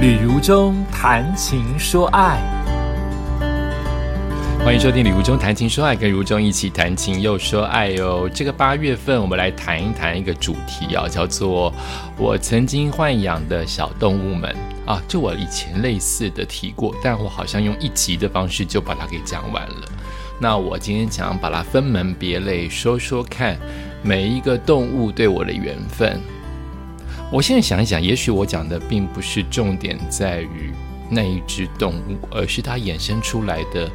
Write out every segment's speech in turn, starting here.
旅如中谈情说爱，欢迎收听《旅如中谈情说爱》，跟如中一起谈情又说爱哦。这个八月份，我们来谈一谈一个主题啊，叫做“我曾经豢养的小动物们”啊。就我以前类似的提过，但我好像用一集的方式就把它给讲完了。那我今天想把它分门别类说说看，每一个动物对我的缘分。我现在想一想，也许我讲的并不是重点在于那一只动物，而是它衍生出来的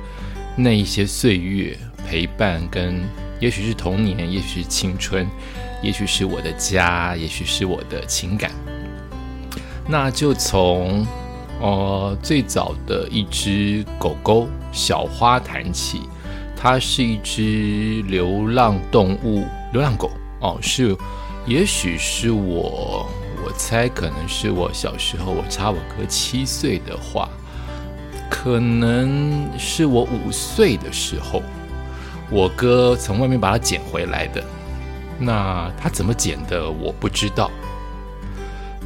那一些岁月陪伴，跟也许是童年，也许是青春，也许是我的家，也许是我的情感。那就从呃最早的一只狗狗小花谈起，它是一只流浪动物，流浪狗哦，是，也许是我。我猜可能是我小时候，我差我哥七岁的话，可能是我五岁的时候，我哥从外面把它捡回来的。那他怎么捡的，我不知道。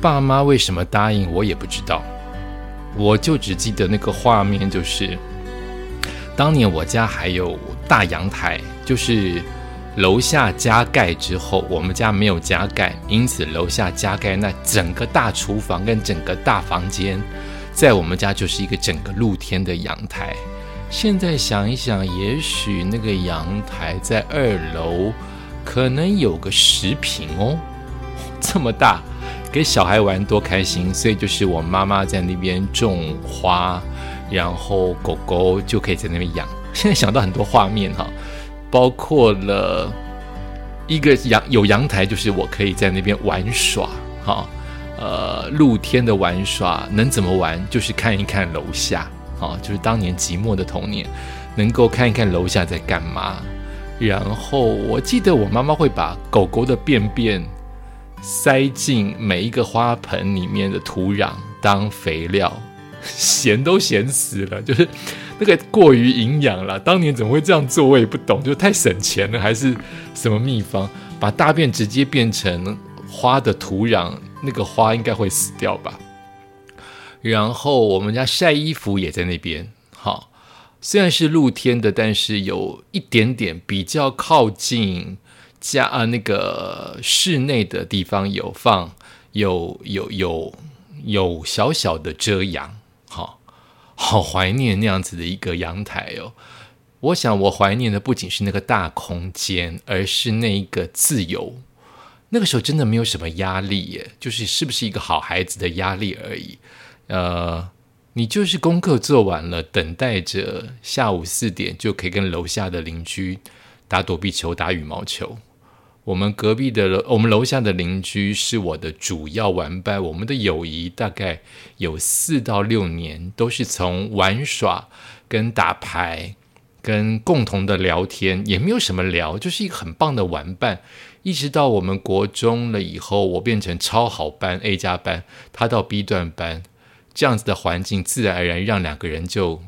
爸妈为什么答应，我也不知道。我就只记得那个画面，就是当年我家还有大阳台，就是。楼下加盖之后，我们家没有加盖，因此楼下加盖，那整个大厨房跟整个大房间，在我们家就是一个整个露天的阳台。现在想一想，也许那个阳台在二楼，可能有个十平哦，这么大，给小孩玩多开心。所以就是我妈妈在那边种花，然后狗狗就可以在那边养。现在想到很多画面哈。包括了一个阳有阳台，就是我可以在那边玩耍，哈，呃，露天的玩耍能怎么玩？就是看一看楼下，哈，就是当年寂寞的童年，能够看一看楼下在干嘛。然后我记得我妈妈会把狗狗的便便塞进每一个花盆里面的土壤当肥料，咸都咸死了，就是。那个过于营养了，当年怎么会这样做？我也不懂，就太省钱了，还是什么秘方？把大便直接变成花的土壤，那个花应该会死掉吧？然后我们家晒衣服也在那边，好，虽然是露天的，但是有一点点比较靠近家啊那个室内的地方有放有有有有小小的遮阳，好怀念那样子的一个阳台哦！我想我怀念的不仅是那个大空间，而是那一个自由。那个时候真的没有什么压力耶，就是是不是一个好孩子的压力而已。呃，你就是功课做完了，等待着下午四点就可以跟楼下的邻居打躲避球、打羽毛球。我们隔壁的楼我们楼下的邻居是我的主要玩伴，我们的友谊大概有四到六年，都是从玩耍、跟打牌、跟共同的聊天，也没有什么聊，就是一个很棒的玩伴。一直到我们国中了以后，我变成超好班 A 加班，他到 B 段班，这样子的环境，自然而然让两个人就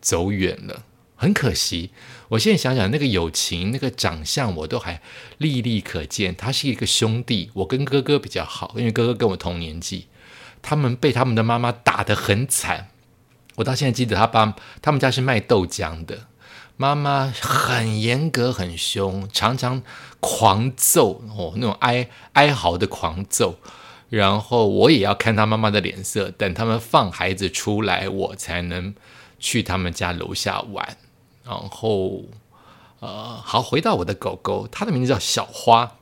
走远了，很可惜。我现在想想，那个友情，那个长相，我都还历历可见。他是一个兄弟，我跟哥哥比较好，因为哥哥跟我同年纪。他们被他们的妈妈打得很惨，我到现在记得他爸他们家是卖豆浆的，妈妈很严格很凶，常常狂揍哦，那种哀哀嚎的狂揍。然后我也要看他妈妈的脸色，等他们放孩子出来，我才能去他们家楼下玩。然后，呃，好，回到我的狗狗，它的名字叫小花，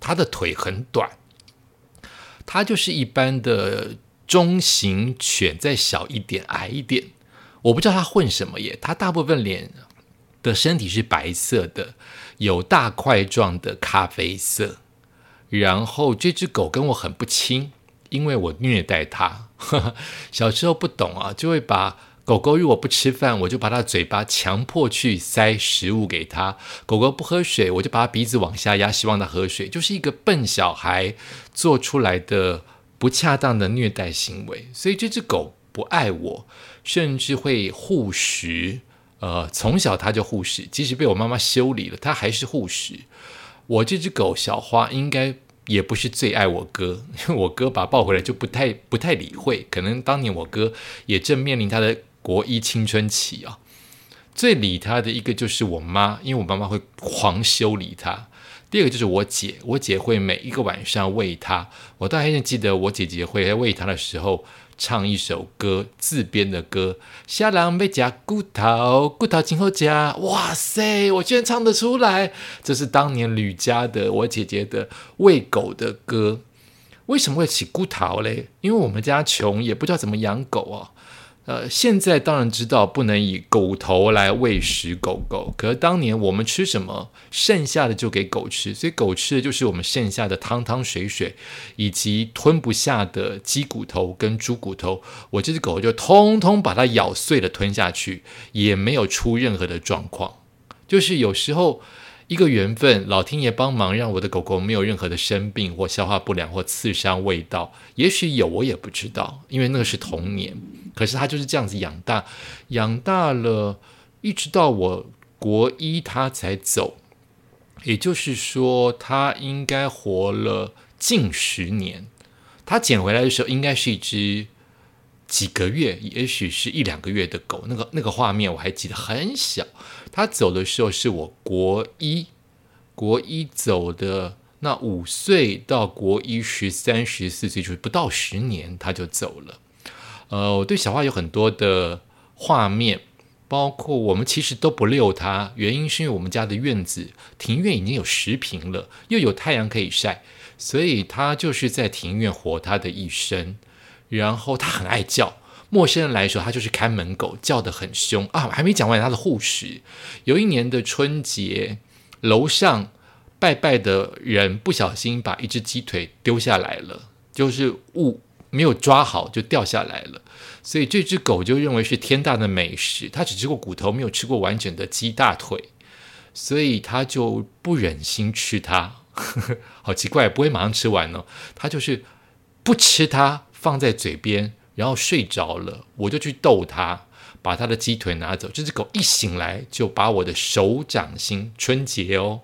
它的腿很短，它就是一般的中型犬，再小一点，矮一点。我不知道它混什么耶，它大部分脸的身体是白色的，有大块状的咖啡色。然后这只狗跟我很不亲，因为我虐待它，小时候不懂啊，就会把。狗狗如果不吃饭，我就把它嘴巴强迫去塞食物给它。狗狗不喝水，我就把它鼻子往下压，希望它喝水。就是一个笨小孩做出来的不恰当的虐待行为。所以这只狗不爱我，甚至会护食。呃，从小它就护食，即使被我妈妈修理了，它还是护食。我这只狗小花应该也不是最爱我哥，因 为我哥把他抱回来就不太不太理会。可能当年我哥也正面临他的国一青春期啊。最理他的一个就是我妈，因为我妈妈会狂修理他。第二个就是我姐，我姐会每一个晚上喂他。我到现在记得我姐姐会在喂他的时候唱一首歌，自编的歌：下狼被夹骨头，骨头今后夹。哇塞，我居然唱得出来！这是当年吕家的我姐姐的喂狗的歌。为什么会起骨头嘞？因为我们家穷，也不知道怎么养狗啊。呃，现在当然知道不能以狗头来喂食狗狗，可是当年我们吃什么，剩下的就给狗吃，所以狗吃的就是我们剩下的汤汤水水，以及吞不下的鸡骨头跟猪骨头，我这只狗就通通把它咬碎了吞下去，也没有出任何的状况，就是有时候。一个缘分，老天爷帮忙让我的狗狗没有任何的生病或消化不良或刺伤味道，也许有我也不知道，因为那个是童年。可是它就是这样子养大，养大了，一直到我国一它才走，也就是说它应该活了近十年。它捡回来的时候应该是一只几个月，也许是一两个月的狗。那个那个画面我还记得很小。他走的时候是我国一，国一走的那五岁到国一十三十四岁，就是不到十年他就走了。呃，我对小花有很多的画面，包括我们其实都不遛它，原因是因为我们家的院子庭院已经有十平了，又有太阳可以晒，所以它就是在庭院活它的一生。然后它很爱叫。陌生人来说，他就是看门狗，叫得很凶啊！还没讲完他的护食。有一年的春节，楼上拜拜的人不小心把一只鸡腿丢下来了，就是误没有抓好就掉下来了，所以这只狗就认为是天大的美食。它只吃过骨头，没有吃过完整的鸡大腿，所以它就不忍心吃它。好奇怪，不会马上吃完呢，它就是不吃它，放在嘴边。然后睡着了，我就去逗它，把它的鸡腿拿走。这只狗一醒来，就把我的手掌心，春节哦，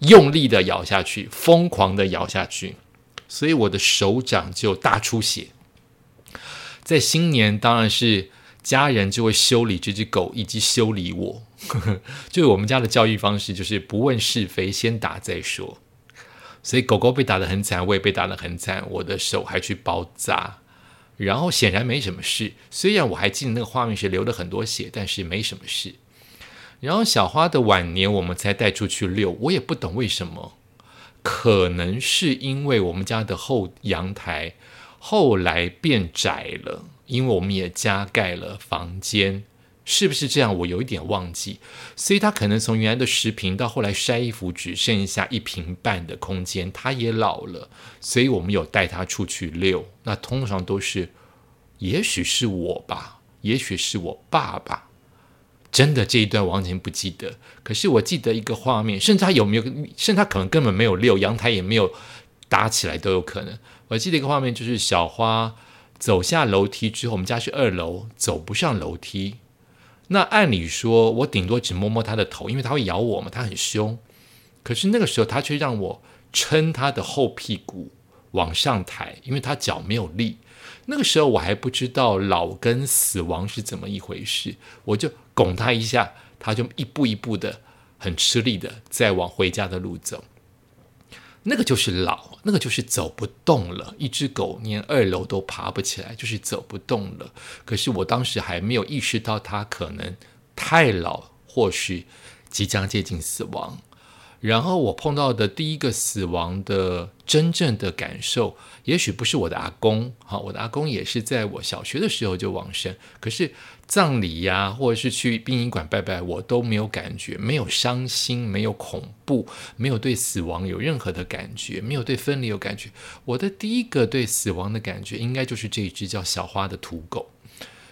用力的咬下去，疯狂的咬下去，所以我的手掌就大出血。在新年，当然是家人就会修理这只狗，以及修理我。就是我们家的教育方式，就是不问是非，先打再说。所以狗狗被打得很惨，我也被打得很惨，我的手还去包扎。然后显然没什么事，虽然我还记得那个画面是流了很多血，但是没什么事。然后小花的晚年我们才带出去遛，我也不懂为什么，可能是因为我们家的后阳台后来变窄了，因为我们也加盖了房间。是不是这样？我有一点忘记，所以他可能从原来的十平到后来晒衣服只剩下一平半的空间。他也老了，所以我们有带他出去遛。那通常都是，也许是我吧，也许是我爸爸。真的这一段完全不记得，可是我记得一个画面，甚至他有没有，甚至他可能根本没有遛，阳台也没有搭起来都有可能。我记得一个画面，就是小花走下楼梯之后，我们家是二楼，走不上楼梯。那按理说，我顶多只摸摸它的头，因为它会咬我嘛，它很凶。可是那个时候，它却让我撑它的后屁股往上抬，因为它脚没有力。那个时候我还不知道老跟死亡是怎么一回事，我就拱它一下，它就一步一步的很吃力的在往回家的路走。那个就是老，那个就是走不动了。一只狗连二楼都爬不起来，就是走不动了。可是我当时还没有意识到它可能太老，或许即将接近死亡。然后我碰到的第一个死亡的真正的感受，也许不是我的阿公，哈，我的阿公也是在我小学的时候就往生。可是葬礼呀，或者是去殡仪馆拜拜，我都没有感觉，没有伤心，没有恐怖，没有对死亡有任何的感觉，没有对分离有感觉。我的第一个对死亡的感觉，应该就是这一只叫小花的土狗。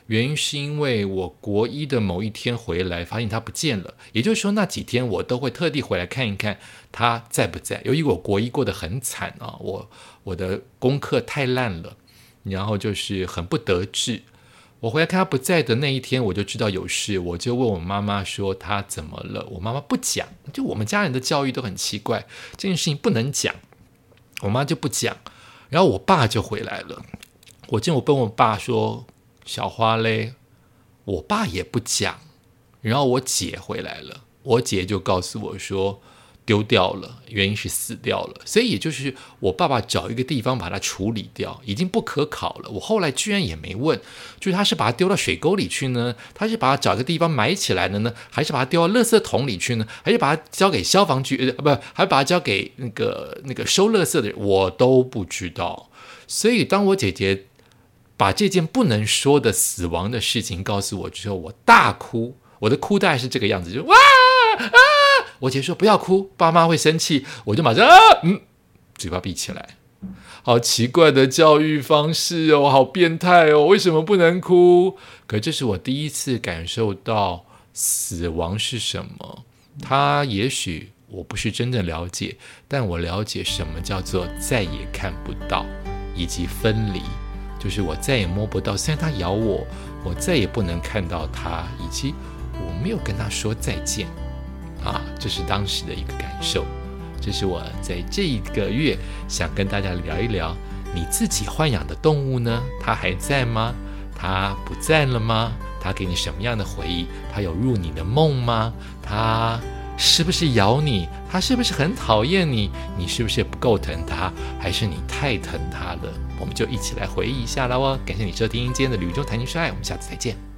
原因是因为我国一的某一天回来，发现它不见了。也就是说，那几天我都会特地回来看一看它在不在。由于我国一过得很惨啊，我我的功课太烂了，然后就是很不得志。我回来看它不在的那一天，我就知道有事，我就问我妈妈说它怎么了。我妈妈不讲，就我们家人的教育都很奇怪，这件事情不能讲。我妈就不讲，然后我爸就回来了。我见我跟我爸说小花嘞，我爸也不讲。然后我姐回来了，我姐就告诉我说。丢掉了，原因是死掉了，所以也就是我爸爸找一个地方把它处理掉，已经不可考了。我后来居然也没问，就是他是把它丢到水沟里去呢，他是把它找个地方埋起来的呢，还是把它丢到垃圾桶里去呢，还是把它交给消防局？呃，不，还把它交给那个那个收垃圾的人，我都不知道。所以当我姐姐把这件不能说的死亡的事情告诉我之后，我大哭，我的哭大概是这个样子，就哇啊！我姐说不要哭，爸妈会生气。我就马上啊，嗯，嘴巴闭起来。好奇怪的教育方式哦，好变态哦！为什么不能哭？可这是我第一次感受到死亡是什么。他也许我不是真的了解，但我了解什么叫做再也看不到，以及分离，就是我再也摸不到。虽然它咬我，我再也不能看到它，以及我没有跟它说再见。啊，这是当时的一个感受，这是我在这一个月想跟大家聊一聊，你自己豢养的动物呢？它还在吗？它不在了吗？它给你什么样的回忆？它有入你的梦吗？它是不是咬你？他是不是很讨厌你？你是不是不够疼他？还是你太疼他了？我们就一起来回忆一下了哦！感谢你收听今天的《旅中谈情说爱》，我们下次再见。